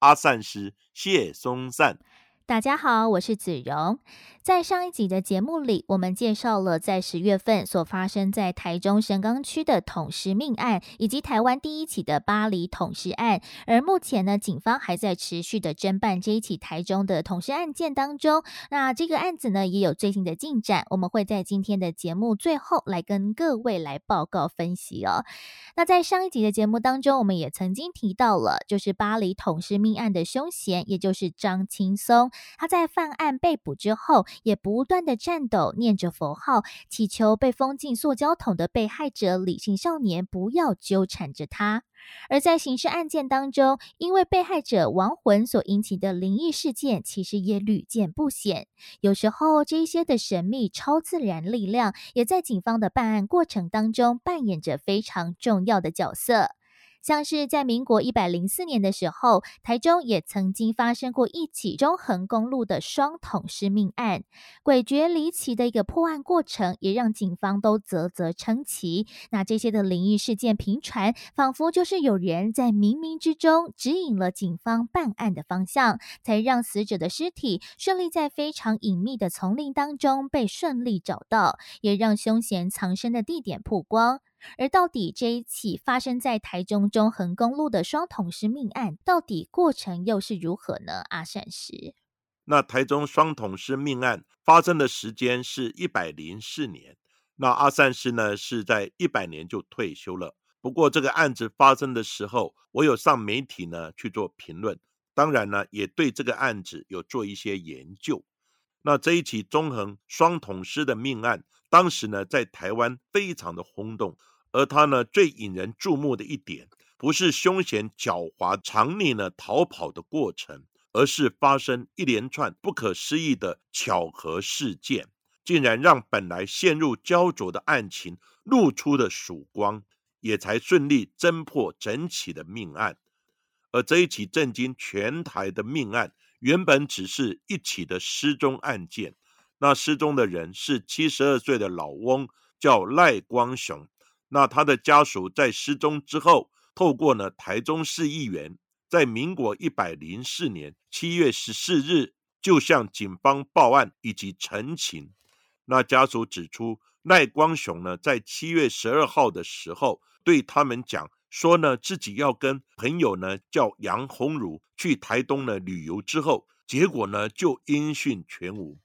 阿散师谢松散。大家好，我是子荣。在上一集的节目里，我们介绍了在十月份所发生在台中神冈区的捅尸命案，以及台湾第一起的巴黎捅尸案。而目前呢，警方还在持续的侦办这一起台中的捅尸案件当中。那这个案子呢，也有最新的进展。我们会在今天的节目最后来跟各位来报告分析哦。那在上一集的节目当中，我们也曾经提到了，就是巴黎捅尸命案的凶嫌，也就是张青松。他在犯案被捕之后，也不断的颤抖，念着佛号，祈求被封进塑胶桶的被害者李姓少年不要纠缠着他。而在刑事案件当中，因为被害者亡魂所引起的灵异事件，其实也屡见不鲜。有时候，这些的神秘超自然力量，也在警方的办案过程当中扮演着非常重要的角色。像是在民国一百零四年的时候，台中也曾经发生过一起中横公路的双捅尸命案，诡谲离奇的一个破案过程，也让警方都啧啧称奇。那这些的灵异事件频传，仿佛就是有人在冥冥之中指引了警方办案的方向，才让死者的尸体顺利在非常隐秘的丛林当中被顺利找到，也让凶嫌藏身的地点曝光。而到底这一起发生在台中中横公路的双桶尸命案，到底过程又是如何呢？阿善师，那台中双桶尸命案发生的时间是一百零四年，那阿善师呢是在一百年就退休了。不过这个案子发生的时候，我有上媒体呢去做评论，当然呢也对这个案子有做一些研究。那这一起中横双桶尸的命案，当时呢在台湾非常的轰动。而他呢，最引人注目的一点，不是凶险狡猾、藏匿呢逃跑的过程，而是发生一连串不可思议的巧合事件，竟然让本来陷入焦灼的案情露出了曙光，也才顺利侦破整起的命案。而这一起震惊全台的命案，原本只是一起的失踪案件，那失踪的人是七十二岁的老翁，叫赖光雄。那他的家属在失踪之后，透过呢台中市议员，在民国一百零四年七月十四日就向警方报案以及陈情。那家属指出，赖光雄呢在七月十二号的时候对他们讲说呢，自己要跟朋友呢叫杨红茹去台东呢旅游之后，结果呢就音讯全无。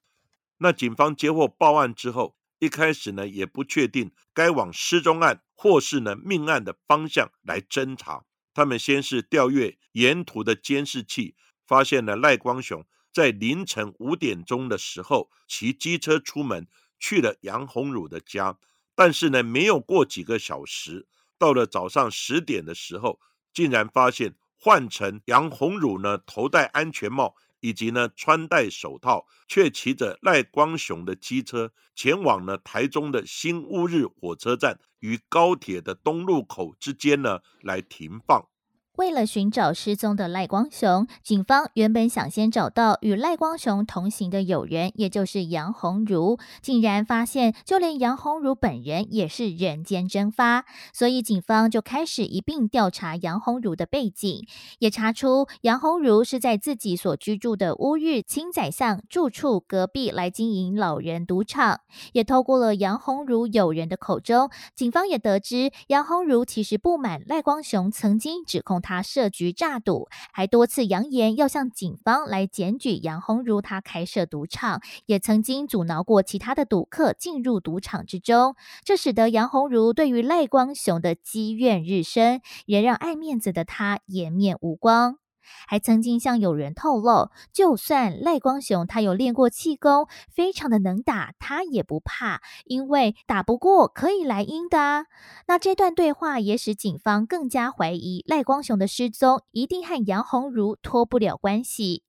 那警方接获报案之后。一开始呢，也不确定该往失踪案或是呢命案的方向来侦查。他们先是调阅沿途的监视器，发现了赖光雄在凌晨五点钟的时候骑机车出门去了杨红汝的家，但是呢，没有过几个小时，到了早上十点的时候，竟然发现换成杨红汝呢头戴安全帽。以及呢，穿戴手套，却骑着赖光雄的机车前往了台中的新乌日火车站与高铁的东路口之间呢，来停放。为了寻找失踪的赖光雄，警方原本想先找到与赖光雄同行的友人，也就是杨红茹，竟然发现就连杨红茹本人也是人间蒸发，所以警方就开始一并调查杨红茹的背景，也查出杨红茹是在自己所居住的乌日青仔巷住处隔壁来经营老人赌场，也透过了杨红茹友人的口中，警方也得知杨红茹其实不满赖光雄曾经指控。他设局诈赌，还多次扬言要向警方来检举杨红如他开设赌场，也曾经阻挠过其他的赌客进入赌场之中。这使得杨红如对于赖光雄的积怨日深，也让爱面子的他颜面无光。还曾经向有人透露，就算赖光雄他有练过气功，非常的能打，他也不怕，因为打不过可以来阴的啊。那这段对话也使警方更加怀疑赖光雄的失踪一定和杨红如脱不了关系。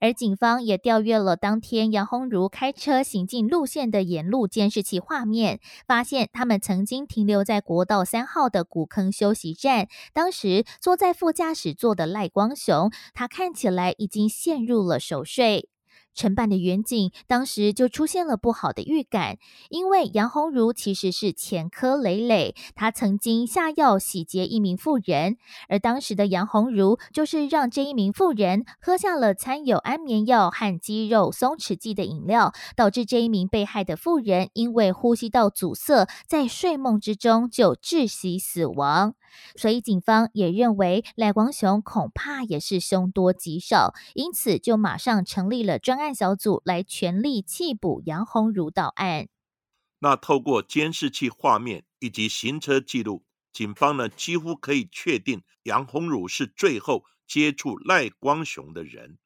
而警方也调阅了当天杨鸿如开车行进路线的沿路监视器画面，发现他们曾经停留在国道三号的古坑休息站。当时坐在副驾驶座的赖光雄，他看起来已经陷入了熟睡。承办的远景当时就出现了不好的预感，因为杨红茹其实是前科累累，她曾经下药洗劫一名妇人，而当时的杨红茹就是让这一名妇人喝下了掺有安眠药和肌肉松弛剂的饮料，导致这一名被害的妇人因为呼吸道阻塞，在睡梦之中就窒息死亡。所以警方也认为赖光雄恐怕也是凶多吉少，因此就马上成立了专案小组来全力缉捕杨红如到案。那透过监视器画面以及行车记录，警方呢几乎可以确定杨红汝是最后接触赖光雄的人。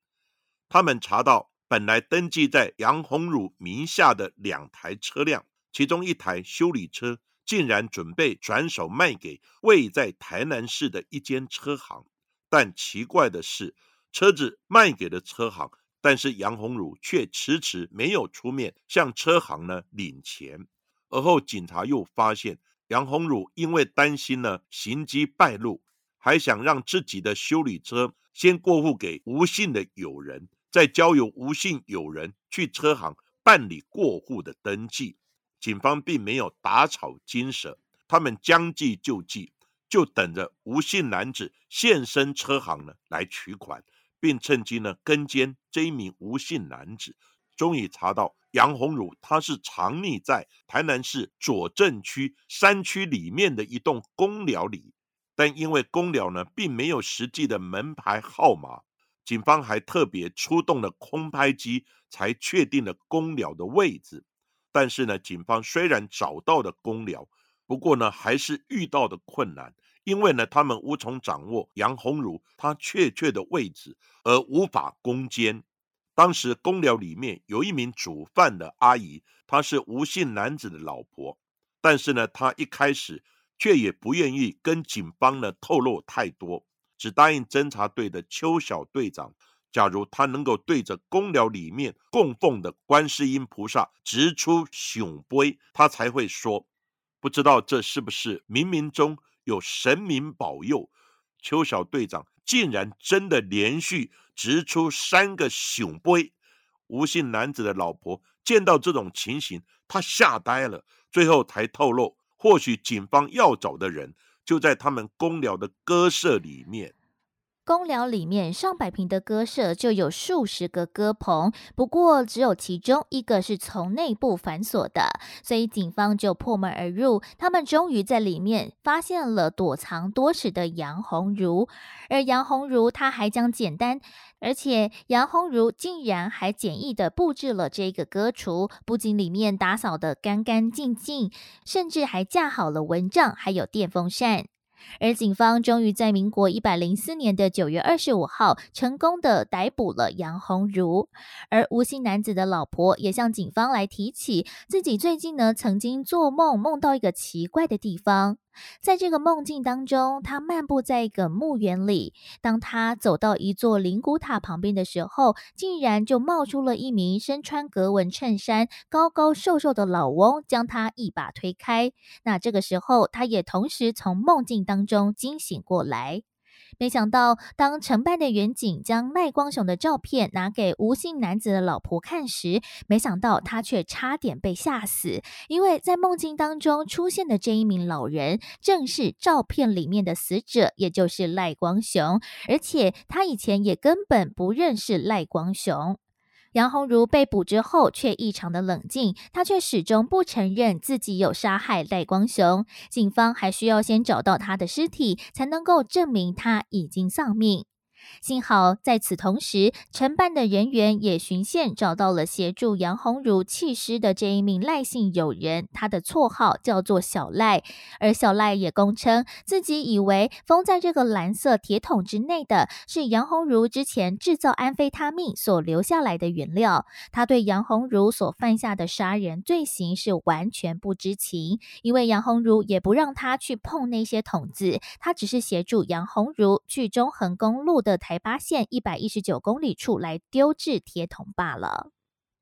他们查到本来登记在杨红汝名下的两台车辆，其中一台修理车。竟然准备转手卖给位在台南市的一间车行，但奇怪的是，车子卖给了车行，但是杨红汝却迟迟没有出面向车行呢领钱。而后警察又发现，杨红汝因为担心呢行迹败露，还想让自己的修理车先过户给吴姓的友人，再交由吴姓友人去车行办理过户的登记。警方并没有打草惊蛇，他们将计就计，就等着吴姓男子现身车行呢来取款，并趁机呢跟监这一名吴姓男子。终于查到杨红汝，他是藏匿在台南市左镇区山区里面的一栋公寮里，但因为公寮呢并没有实际的门牌号码，警方还特别出动了空拍机，才确定了公寮的位置。但是呢，警方虽然找到了公寮，不过呢，还是遇到的困难，因为呢，他们无从掌握杨鸿儒他确切的位置，而无法攻坚。当时公寮里面有一名煮饭的阿姨，她是吴姓男子的老婆，但是呢，她一开始却也不愿意跟警方呢透露太多，只答应侦查队的邱小队长。假如他能够对着公寮里面供奉的观世音菩萨直出雄杯，他才会说。不知道这是不是冥冥中有神明保佑？邱小队长竟然真的连续掷出三个熊杯。吴姓男子的老婆见到这种情形，他吓呆了。最后才透露，或许警方要找的人就在他们公寮的鸽舍里面。公寮里面上百平的鸽舍就有数十个鸽棚，不过只有其中一个是从内部反锁的，所以警方就破门而入。他们终于在里面发现了躲藏多时的杨红茹，而杨红茹她还将简单，而且杨红茹竟然还简易的布置了这个歌厨，不仅里面打扫的干干净净，甚至还架好了蚊帐，还有电风扇。而警方终于在民国一百零四年的九月二十五号，成功的逮捕了杨红茹。而吴姓男子的老婆也向警方来提起，自己最近呢曾经做梦，梦到一个奇怪的地方。在这个梦境当中，他漫步在一个墓园里。当他走到一座灵骨塔旁边的时候，竟然就冒出了一名身穿格纹衬衫、高高瘦瘦的老翁，将他一把推开。那这个时候，他也同时从梦境当中惊醒过来。没想到，当承办的远景将赖光雄的照片拿给吴姓男子的老婆看时，没想到他却差点被吓死，因为在梦境当中出现的这一名老人，正是照片里面的死者，也就是赖光雄，而且他以前也根本不认识赖光雄。杨红茹被捕之后，却异常的冷静，她却始终不承认自己有杀害赖光雄。警方还需要先找到他的尸体，才能够证明他已经丧命。幸好在此同时，承办的人员也循线找到了协助杨红茹弃尸的这一名赖姓友人，他的绰号叫做小赖。而小赖也供称，自己以为封在这个蓝色铁桶之内的是杨红茹之前制造安非他命所留下来的原料。他对杨红茹所犯下的杀人罪行是完全不知情，因为杨红茹也不让他去碰那些桶子，他只是协助杨红茹去中横公路的。的台八线一百一十九公里处来丢掷铁桶罢了。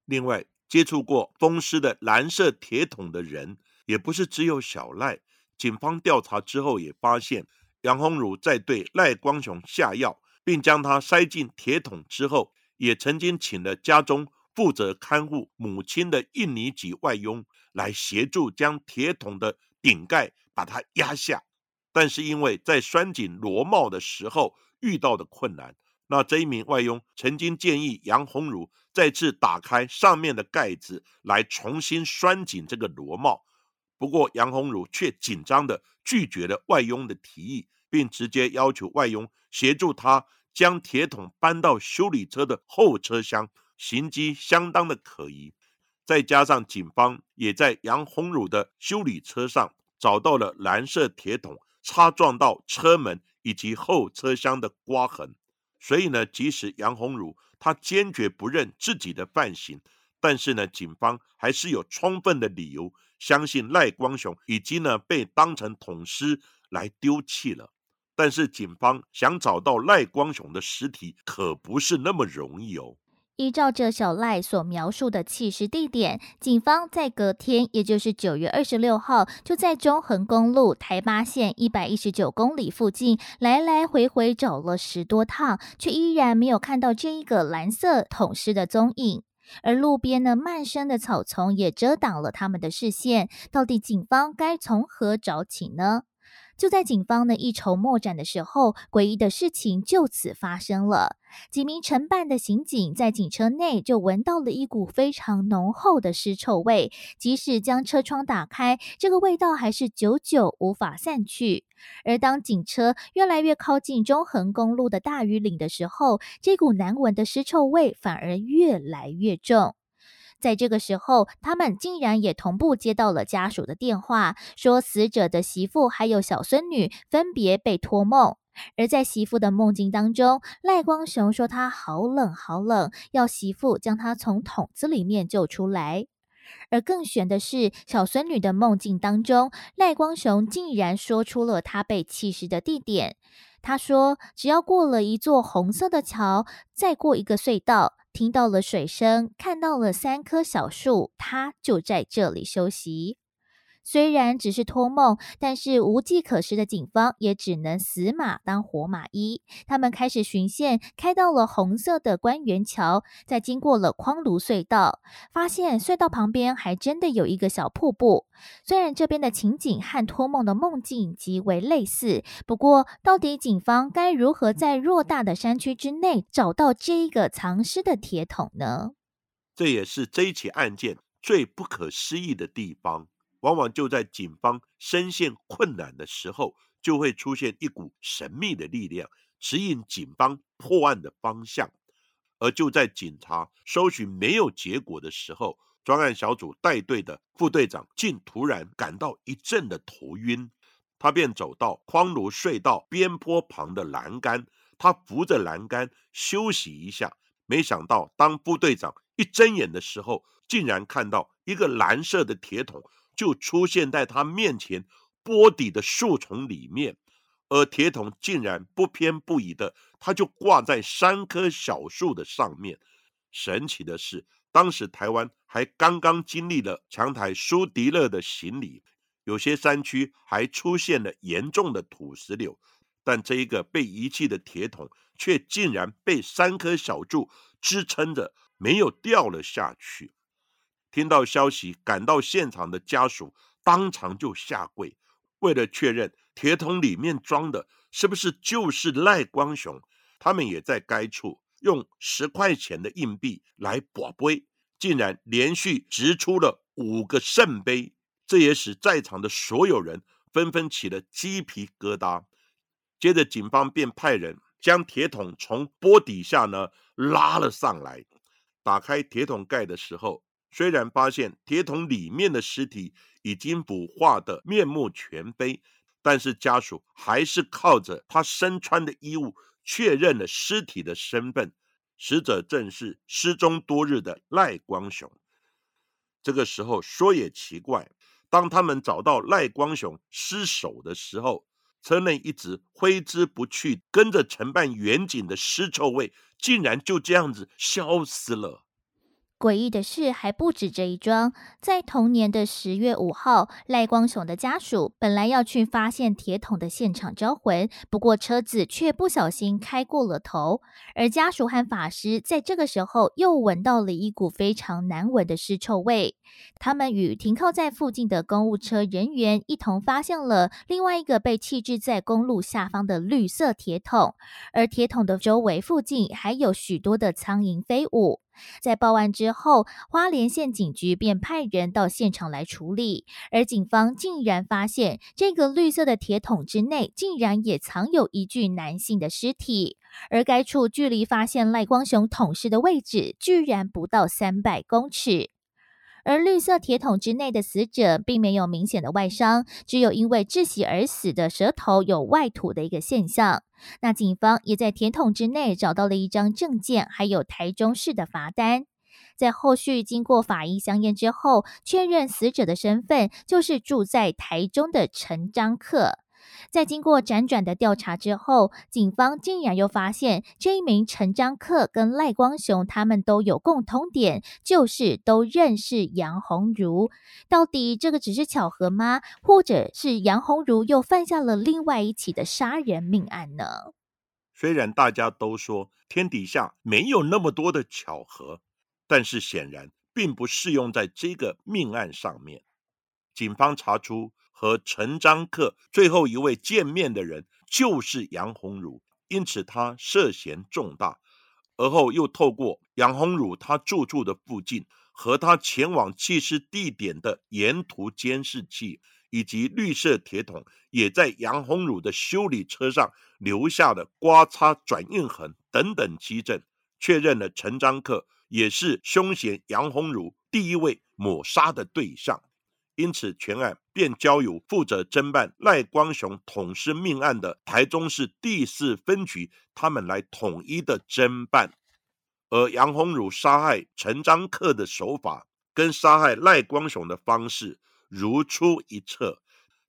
另外，接触过风湿的蓝色铁桶的人，也不是只有小赖。警方调查之后也发现，杨宏儒在对赖光雄下药，并将他塞进铁桶之后，也曾经请了家中负责看护母亲的印尼籍外佣来协助将铁桶的顶盖把它压下。但是因为在拴紧螺帽的时候遇到的困难，那这一名外佣曾经建议杨红儒再次打开上面的盖子来重新拴紧这个螺帽。不过杨红儒却紧张的拒绝了外佣的提议，并直接要求外佣协助他将铁桶搬到修理车的后车厢，行迹相当的可疑。再加上警方也在杨红儒的修理车上找到了蓝色铁桶。擦撞到车门以及后车厢的刮痕，所以呢，即使杨红儒他坚决不认自己的犯行，但是呢，警方还是有充分的理由相信赖光雄已经呢被当成捅尸来丢弃了。但是警方想找到赖光雄的尸体可不是那么容易哦。依照着小赖所描述的弃尸地点，警方在隔天，也就是九月二十六号，就在中横公路台八线一百一十九公里附近来来回回找了十多趟，却依然没有看到这一个蓝色桶尸的踪影。而路边呢，漫生的草丛也遮挡了他们的视线。到底警方该从何找起呢？就在警方呢一筹莫展的时候，诡异的事情就此发生了。几名承办的刑警在警车内就闻到了一股非常浓厚的尸臭味，即使将车窗打开，这个味道还是久久无法散去。而当警车越来越靠近中横公路的大屿岭的时候，这股难闻的尸臭味反而越来越重。在这个时候，他们竟然也同步接到了家属的电话，说死者的媳妇还有小孙女分别被托梦。而在媳妇的梦境当中，赖光雄说他好冷好冷，要媳妇将他从桶子里面救出来。而更悬的是，小孙女的梦境当中，赖光雄竟然说出了他被弃尸的地点。他说，只要过了一座红色的桥，再过一个隧道。听到了水声，看到了三棵小树，它就在这里休息。虽然只是托梦，但是无计可施的警方也只能死马当活马医。他们开始巡线，开到了红色的官园桥，再经过了匡庐隧道，发现隧道旁边还真的有一个小瀑布。虽然这边的情景和托梦的梦境极为类似，不过到底警方该如何在偌大的山区之内找到这一个藏尸的铁桶呢？这也是这一起案件最不可思议的地方。往往就在警方深陷困难的时候，就会出现一股神秘的力量，指引警方破案的方向。而就在警察搜寻没有结果的时候，专案小组带队的副队长竟突然感到一阵的头晕，他便走到匡庐隧道边坡旁的栏杆，他扶着栏杆休息一下。没想到，当副队长一睁眼的时候，竟然看到一个蓝色的铁桶。就出现在他面前波底的树丛里面，而铁桶竟然不偏不倚的，它就挂在三棵小树的上面。神奇的是，当时台湾还刚刚经历了强台苏迪勒的洗礼，有些山区还出现了严重的土石流，但这一个被遗弃的铁桶却竟然被三棵小树支撑着，没有掉了下去。听到消息，赶到现场的家属当场就下跪，为了确认铁桶里面装的是不是就是赖光雄，他们也在该处用十块钱的硬币来博杯，竟然连续掷出了五个圣杯，这也使在场的所有人纷纷起了鸡皮疙瘩。接着，警方便派人将铁桶从波底下呢拉了上来，打开铁桶盖的时候。虽然发现铁桶里面的尸体已经腐化的面目全非，但是家属还是靠着他身穿的衣物确认了尸体的身份，死者正是失踪多日的赖光雄。这个时候说也奇怪，当他们找到赖光雄尸首的时候，车内一直挥之不去，跟着承办远景的尸臭味，竟然就这样子消失了。诡异的事还不止这一桩，在同年的十月五号，赖光雄的家属本来要去发现铁桶的现场招魂，不过车子却不小心开过了头，而家属和法师在这个时候又闻到了一股非常难闻的尸臭味。他们与停靠在附近的公务车人员一同发现了另外一个被弃置在公路下方的绿色铁桶，而铁桶的周围附近还有许多的苍蝇飞舞。在报案之后，花莲县警局便派人到现场来处理，而警方竟然发现这个绿色的铁桶之内，竟然也藏有一具男性的尸体，而该处距离发现赖光雄桶尸的位置，居然不到三百公尺。而绿色铁桶之内的死者并没有明显的外伤，只有因为窒息而死的舌头有外吐的一个现象。那警方也在铁桶之内找到了一张证件，还有台中市的罚单。在后续经过法医相验之后，确认死者的身份就是住在台中的陈章克。在经过辗转的调查之后，警方竟然又发现这一名陈章克跟赖光雄他们都有共通点，就是都认识杨红茹。到底这个只是巧合吗？或者是杨红茹又犯下了另外一起的杀人命案呢？虽然大家都说天底下没有那么多的巧合，但是显然并不适用在这个命案上面。警方查出。和陈章克最后一位见面的人就是杨红儒，因此他涉嫌重大。而后又透过杨红儒他住处的附近和他前往弃尸地点的沿途监视器，以及绿色铁桶也在杨红茹的修理车上留下的刮擦转印痕等等基证，确认了陈章克也是凶嫌杨红茹第一位抹杀的对象。因此，全案便交由负责侦办赖光雄捅尸命案的台中市第四分局他们来统一的侦办。而杨红茹杀害陈章克的手法跟杀害赖光雄的方式如出一辙。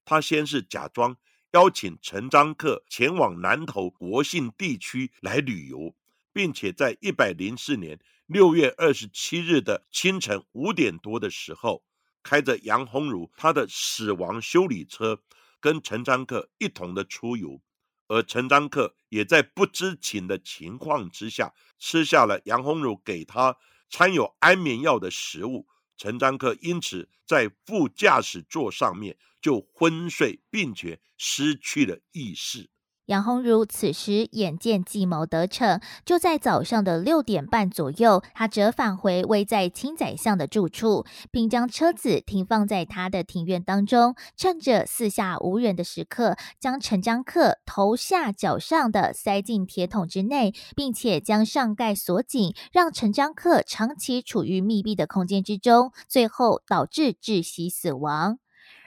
他先是假装邀请陈章克前往南投国信地区来旅游，并且在一百零四年六月二十七日的清晨五点多的时候。开着杨鸿儒他的死亡修理车，跟陈章克一同的出游，而陈章克也在不知情的情况之下，吃下了杨红茹给他掺有安眠药的食物。陈章克因此在副驾驶座上面就昏睡，并且失去了意识。杨红茹此时眼见计谋得逞，就在早上的六点半左右，他折返回位在青仔巷的住处，并将车子停放在他的庭院当中。趁着四下无人的时刻，将陈章克头下脚上的塞进铁桶之内，并且将上盖锁紧，让陈章克长期处于密闭的空间之中，最后导致窒息死亡。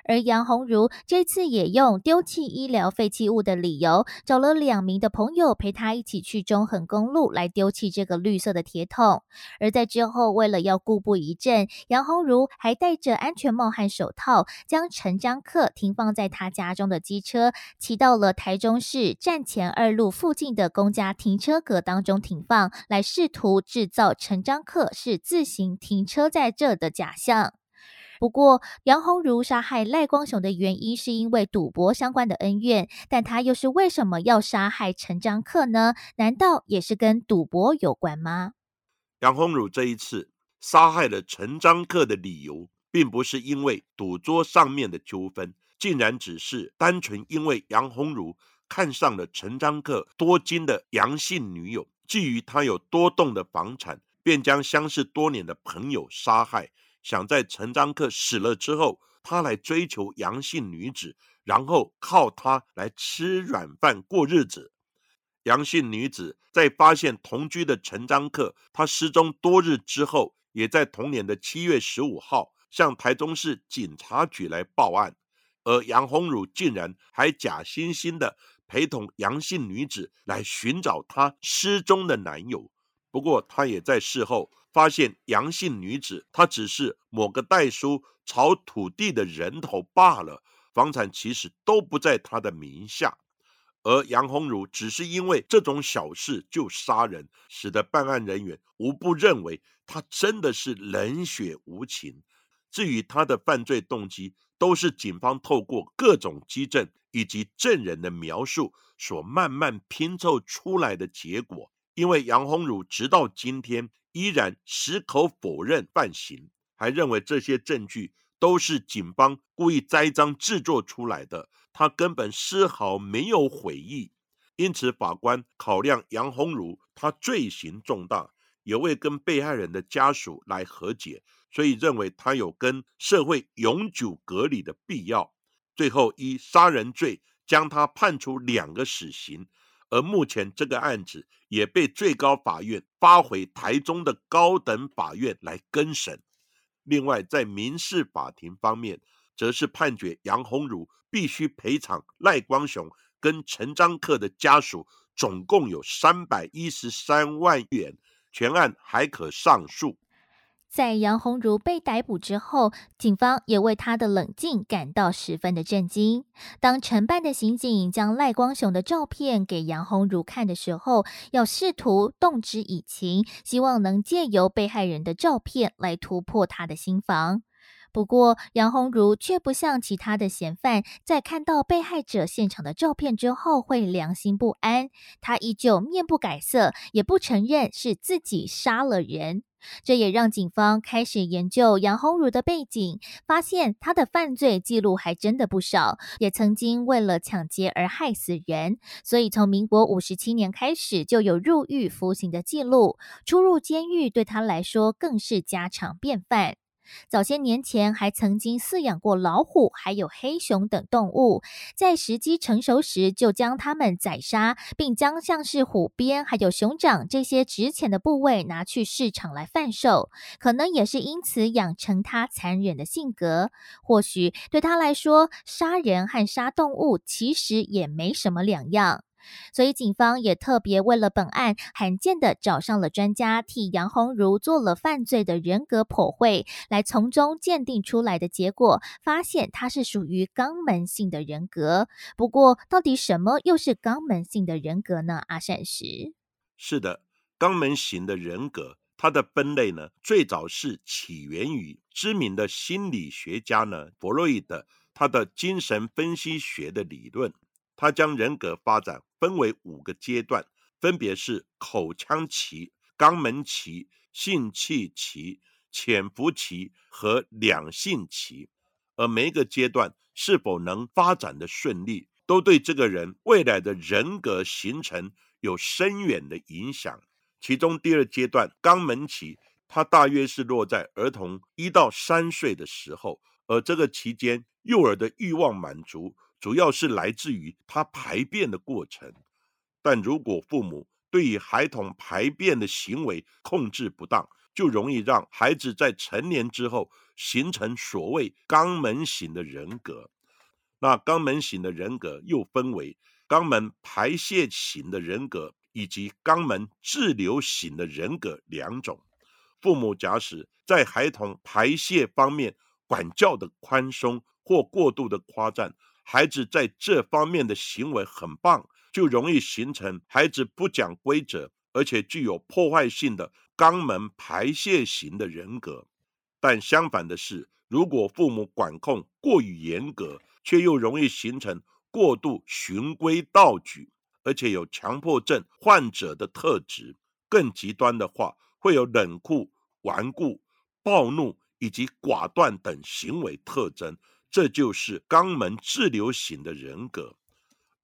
而杨红如这次也用丢弃医疗废弃物的理由，找了两名的朋友陪他一起去中横公路来丢弃这个绿色的铁桶。而在之后，为了要固步一阵，杨红如还戴着安全帽和手套，将陈章克停放在他家中的机车，骑到了台中市站前二路附近的公家停车格当中停放，来试图制造陈章克是自行停车在这的假象。不过，杨红茹杀害赖光雄的原因是因为赌博相关的恩怨，但他又是为什么要杀害陈章克呢？难道也是跟赌博有关吗？杨红茹这一次杀害了陈章克的理由，并不是因为赌桌上面的纠纷，竟然只是单纯因为杨红茹看上了陈章克多金的杨姓女友，觊觎他有多栋的房产，便将相识多年的朋友杀害。想在陈章克死了之后，他来追求杨姓女子，然后靠她来吃软饭过日子。杨姓女子在发现同居的陈章克他失踪多日之后，也在同年的七月十五号向台中市警察局来报案，而杨红茹竟然还假惺惺的陪同杨姓女子来寻找她失踪的男友。不过，她也在事后。发现杨姓女子，她只是某个代书炒土地的人头罢了，房产其实都不在她的名下。而杨鸿儒只是因为这种小事就杀人，使得办案人员无不认为他真的是冷血无情。至于他的犯罪动机，都是警方透过各种基证以及证人的描述所慢慢拼凑出来的结果。因为杨鸿儒直到今天依然矢口否认犯行，还认为这些证据都是警方故意栽赃制作出来的。他根本丝毫没有悔意，因此法官考量杨鸿儒他罪行重大，也未跟被害人的家属来和解，所以认为他有跟社会永久隔离的必要。最后以杀人罪将他判处两个死刑，而目前这个案子也被最高法院发回台中的高等法院来更审。另外，在民事法庭方面，则是判决杨鸿儒。必须赔偿赖光雄跟陈章克的家属总共有三百一十三万元，全案还可上诉。在杨鸿儒被逮捕之后，警方也为他的冷静感到十分的震惊。当承办的刑警将赖光雄的照片给杨鸿儒看的时候，要试图动之以情，希望能借由被害人的照片来突破他的心防。不过，杨鸿儒却不像其他的嫌犯，在看到被害者现场的照片之后会良心不安。他依旧面不改色，也不承认是自己杀了人。这也让警方开始研究杨鸿儒的背景，发现他的犯罪记录还真的不少，也曾经为了抢劫而害死人。所以，从民国五十七年开始就有入狱服刑的记录，出入监狱对他来说更是家常便饭。早些年前，还曾经饲养过老虎，还有黑熊等动物。在时机成熟时，就将它们宰杀，并将像是虎鞭还有熊掌这些值钱的部位拿去市场来贩售。可能也是因此养成他残忍的性格。或许对他来说，杀人和杀动物其实也没什么两样。所以，警方也特别为了本案，罕见的找上了专家，替杨红如做了犯罪的人格剖绘，来从中鉴定出来的结果，发现他是属于肛门性的人格。不过，到底什么又是肛门性的人格呢？阿善石是的，肛门型的人格，它的分类呢，最早是起源于知名的心理学家呢，弗洛伊德，他的精神分析学的理论。他将人格发展分为五个阶段，分别是口腔期、肛门期、性器期、潜伏期和两性期。而每一个阶段是否能发展的顺利，都对这个人未来的人格形成有深远的影响。其中第二阶段肛门期，它大约是落在儿童一到三岁的时候，而这个期间幼儿的欲望满足。主要是来自于他排便的过程，但如果父母对于孩童排便的行为控制不当，就容易让孩子在成年之后形成所谓肛门型的人格。那肛门型的人格又分为肛门排泄型的人格以及肛门滞留型的人格两种。父母假使在孩童排泄方面管教的宽松或过度的夸赞。孩子在这方面的行为很棒，就容易形成孩子不讲规则，而且具有破坏性的肛门排泄型的人格。但相反的是，如果父母管控过于严格，却又容易形成过度循规蹈矩，而且有强迫症患者的特质。更极端的话，会有冷酷、顽固、暴怒以及寡断等行为特征。这就是肛门滞留型的人格，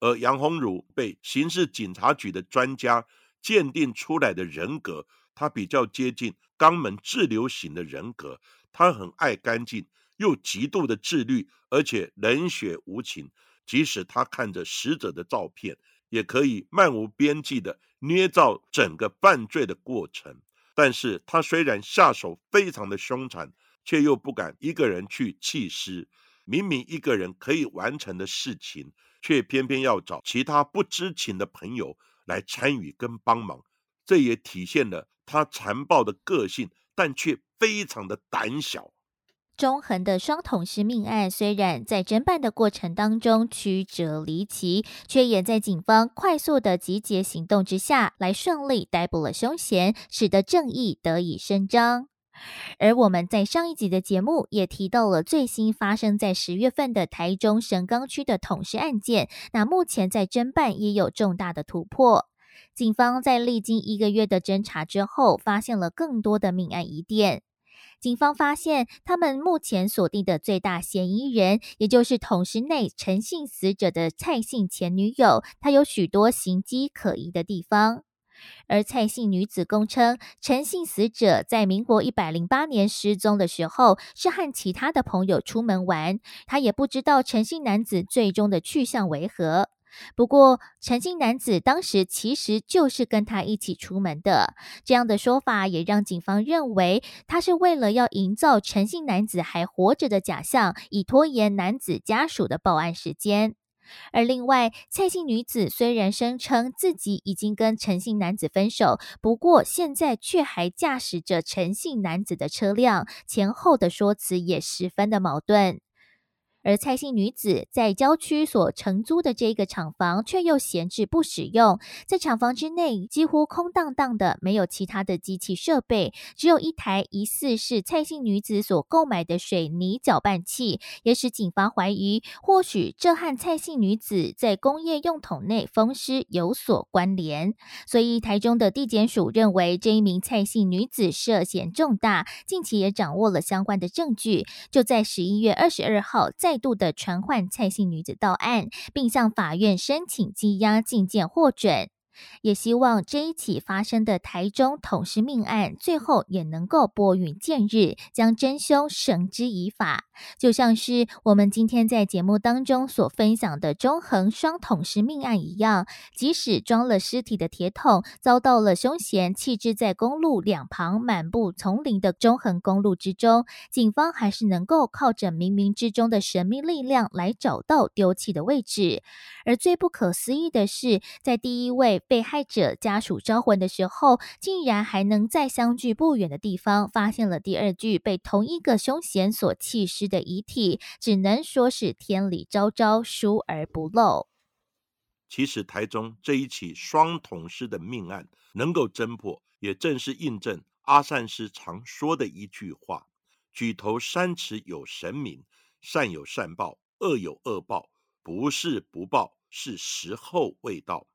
而杨鸿儒被刑事警察局的专家鉴定出来的人格，他比较接近肛门滞留型的人格。他很爱干净，又极度的自律，而且冷血无情。即使他看着死者的照片，也可以漫无边际的捏造整个犯罪的过程。但是他虽然下手非常的凶残，却又不敢一个人去弃尸。明明一个人可以完成的事情，却偏偏要找其他不知情的朋友来参与跟帮忙，这也体现了他残暴的个性，但却非常的胆小。中横的双捅师命案虽然在侦办的过程当中曲折离奇，却也在警方快速的集结行动之下来顺利逮捕了凶嫌，使得正义得以伸张。而我们在上一集的节目也提到了最新发生在十月份的台中神冈区的捅尸案件，那目前在侦办也有重大的突破。警方在历经一个月的侦查之后，发现了更多的命案疑点。警方发现，他们目前锁定的最大嫌疑人，也就是同时内陈姓死者的蔡姓前女友，她有许多行迹可疑的地方。而蔡姓女子供称，陈姓死者在民国一百零八年失踪的时候，是和其他的朋友出门玩，她也不知道陈姓男子最终的去向为何。不过，陈姓男子当时其实就是跟他一起出门的。这样的说法也让警方认为，他是为了要营造陈姓男子还活着的假象，以拖延男子家属的报案时间。而另外，蔡姓女子虽然声称自己已经跟陈姓男子分手，不过现在却还驾驶着陈姓男子的车辆，前后的说辞也十分的矛盾。而蔡姓女子在郊区所承租的这个厂房却又闲置不使用，在厂房之内几乎空荡荡的，没有其他的机器设备，只有一台疑似是蔡姓女子所购买的水泥搅拌器，也使警方怀疑，或许这和蔡姓女子在工业用桶内封尸有所关联。所以，台中的地检署认为这一名蔡姓女子涉嫌重大，近期也掌握了相关的证据，就在十一月二十二号再。度的传唤蔡姓女子到案，并向法院申请羁押禁见获准。也希望这一起发生的台中捅尸命案，最后也能够拨云见日，将真凶绳之以法。就像是我们今天在节目当中所分享的中横双捅尸命案一样，即使装了尸体的铁桶遭到了凶嫌弃置在公路两旁满布丛林的中横公路之中，警方还是能够靠着冥冥之中的神秘力量来找到丢弃的位置。而最不可思议的是，在第一位。被害者家属招魂的时候，竟然还能在相距不远的地方发现了第二具被同一个凶嫌所弃尸的遗体，只能说是天理昭昭，疏而不漏。其实台中这一起双捅尸的命案能够侦破，也正是印证阿善师常说的一句话：“举头三尺有神明，善有善报，恶有恶报，不是不报，是时候未到。”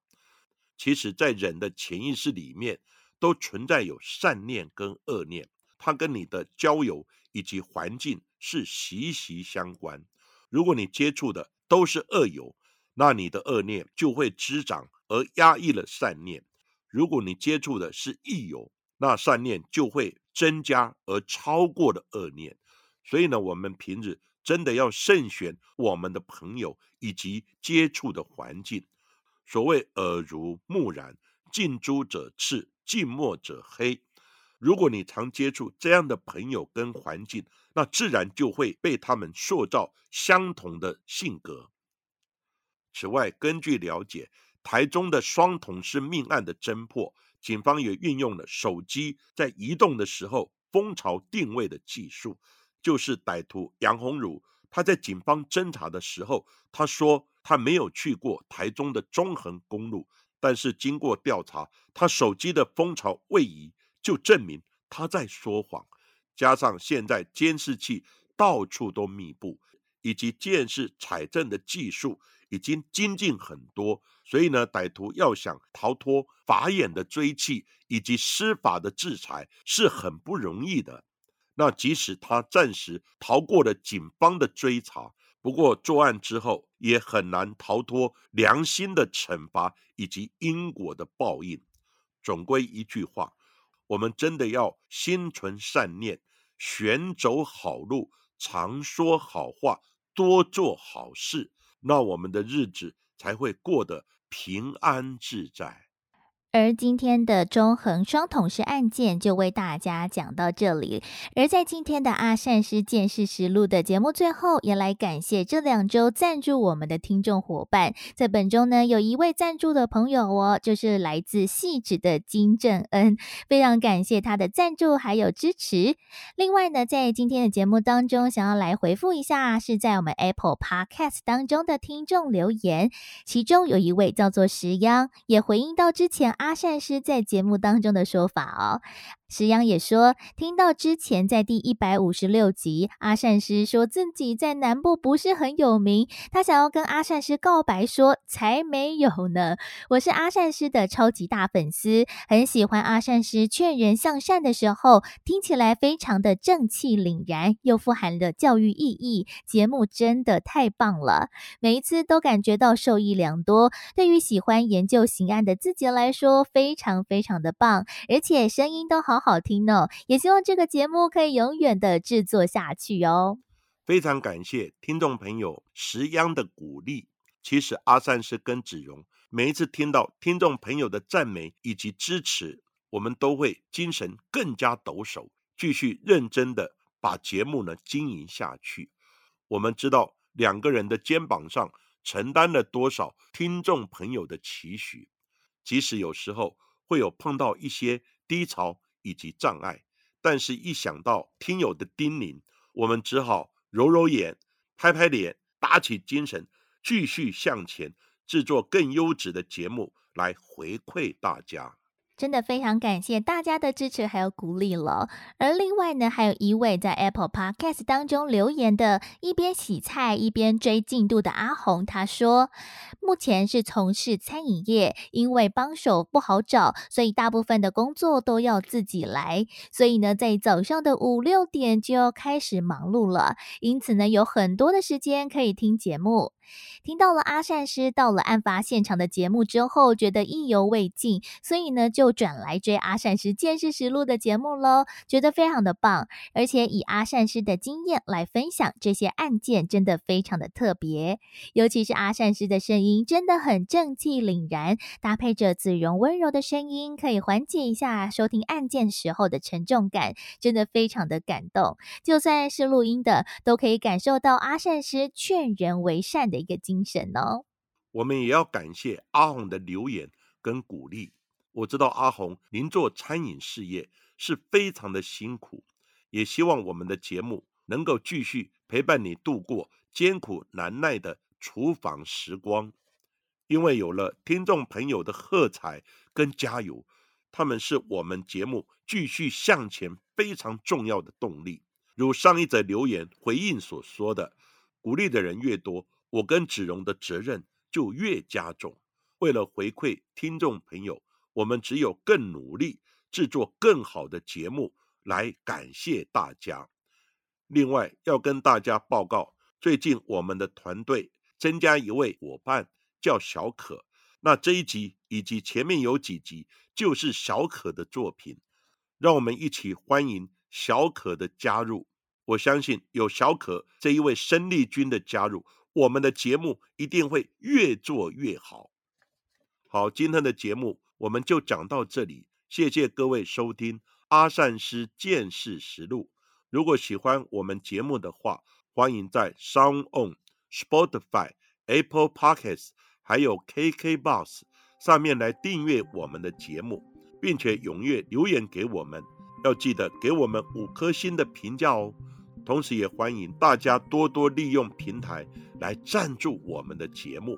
其实，在人的潜意识里面，都存在有善念跟恶念，它跟你的交友以及环境是息息相关。如果你接触的都是恶友，那你的恶念就会滋长，而压抑了善念；如果你接触的是益友，那善念就会增加而超过了恶念。所以呢，我们平日真的要慎选我们的朋友以及接触的环境。所谓耳濡目染，近朱者赤，近墨者黑。如果你常接触这样的朋友跟环境，那自然就会被他们塑造相同的性格。此外，根据了解，台中的双同事命案的侦破，警方也运用了手机在移动的时候蜂巢定位的技术。就是歹徒杨红儒，他在警方侦查的时候，他说。他没有去过台中的中横公路，但是经过调查，他手机的蜂巢位移就证明他在说谎。加上现在监视器到处都密布，以及监视采证的技术已经精进很多，所以呢，歹徒要想逃脱法眼的追缉以及司法的制裁是很不容易的。那即使他暂时逃过了警方的追查。不过，作案之后也很难逃脱良心的惩罚以及因果的报应。总归一句话，我们真的要心存善念，选走好路，常说好话，多做好事，那我们的日子才会过得平安自在。而今天的中横双桶式案件就为大家讲到这里。而在今天的阿善师见识实录的节目最后，也来感谢这两周赞助我们的听众伙伴。在本周呢，有一位赞助的朋友哦，就是来自细致的金正恩，非常感谢他的赞助还有支持。另外呢，在今天的节目当中，想要来回复一下，是在我们 Apple Podcast 当中的听众留言，其中有一位叫做石央，也回应到之前。阿善师在节目当中的说法哦。石阳也说，听到之前在第一百五十六集，阿善师说自己在南部不是很有名，他想要跟阿善师告白，说才没有呢。我是阿善师的超级大粉丝，很喜欢阿善师劝人向善的时候，听起来非常的正气凛然，又富含了教育意义。节目真的太棒了，每一次都感觉到受益良多。对于喜欢研究刑案的自己来说，非常非常的棒，而且声音都好。好听哦，也希望这个节目可以永远的制作下去哦。非常感谢听众朋友石央的鼓励。其实阿善是跟子荣，每一次听到听众朋友的赞美以及支持，我们都会精神更加抖擞，继续认真的把节目呢经营下去。我们知道两个人的肩膀上承担了多少听众朋友的期许，即使有时候会有碰到一些低潮。以及障碍，但是一想到听友的叮咛，我们只好揉揉眼、拍拍脸，打起精神，继续向前，制作更优质的节目来回馈大家。真的非常感谢大家的支持还有鼓励了。而另外呢，还有一位在 Apple Podcast 当中留言的，一边洗菜一边追进度的阿红，他说，目前是从事餐饮业，因为帮手不好找，所以大部分的工作都要自己来。所以呢，在早上的五六点就要开始忙碌了，因此呢，有很多的时间可以听节目。听到了阿善师到了案发现场的节目之后，觉得意犹未尽，所以呢就转来追阿善师见识实录的节目喽，觉得非常的棒，而且以阿善师的经验来分享这些案件，真的非常的特别，尤其是阿善师的声音真的很正气凛然，搭配着子荣温柔的声音，可以缓解一下收听案件时候的沉重感，真的非常的感动，就算是录音的，都可以感受到阿善师劝人为善。的一个精神哦，我们也要感谢阿红的留言跟鼓励。我知道阿红您做餐饮事业是非常的辛苦，也希望我们的节目能够继续陪伴你度过艰苦难耐的厨房时光。因为有了听众朋友的喝彩跟加油，他们是我们节目继续向前非常重要的动力。如上一则留言回应所说的，鼓励的人越多。我跟子荣的责任就越加重。为了回馈听众朋友，我们只有更努力制作更好的节目来感谢大家。另外要跟大家报告，最近我们的团队增加一位伙伴，叫小可。那这一集以及前面有几集就是小可的作品，让我们一起欢迎小可的加入。我相信有小可这一位生力军的加入。我们的节目一定会越做越好。好，今天的节目我们就讲到这里，谢谢各位收听阿善师见识实录。如果喜欢我们节目的话，欢迎在 Sound On、Spotify、Apple Podcasts 还有 KKBox 上面来订阅我们的节目，并且踊跃留言给我们，要记得给我们五颗星的评价哦。同时，也欢迎大家多多利用平台来赞助我们的节目。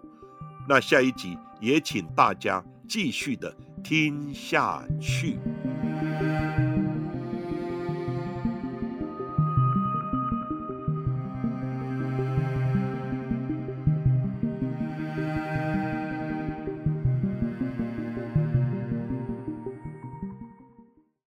那下一集也请大家继续的听下去。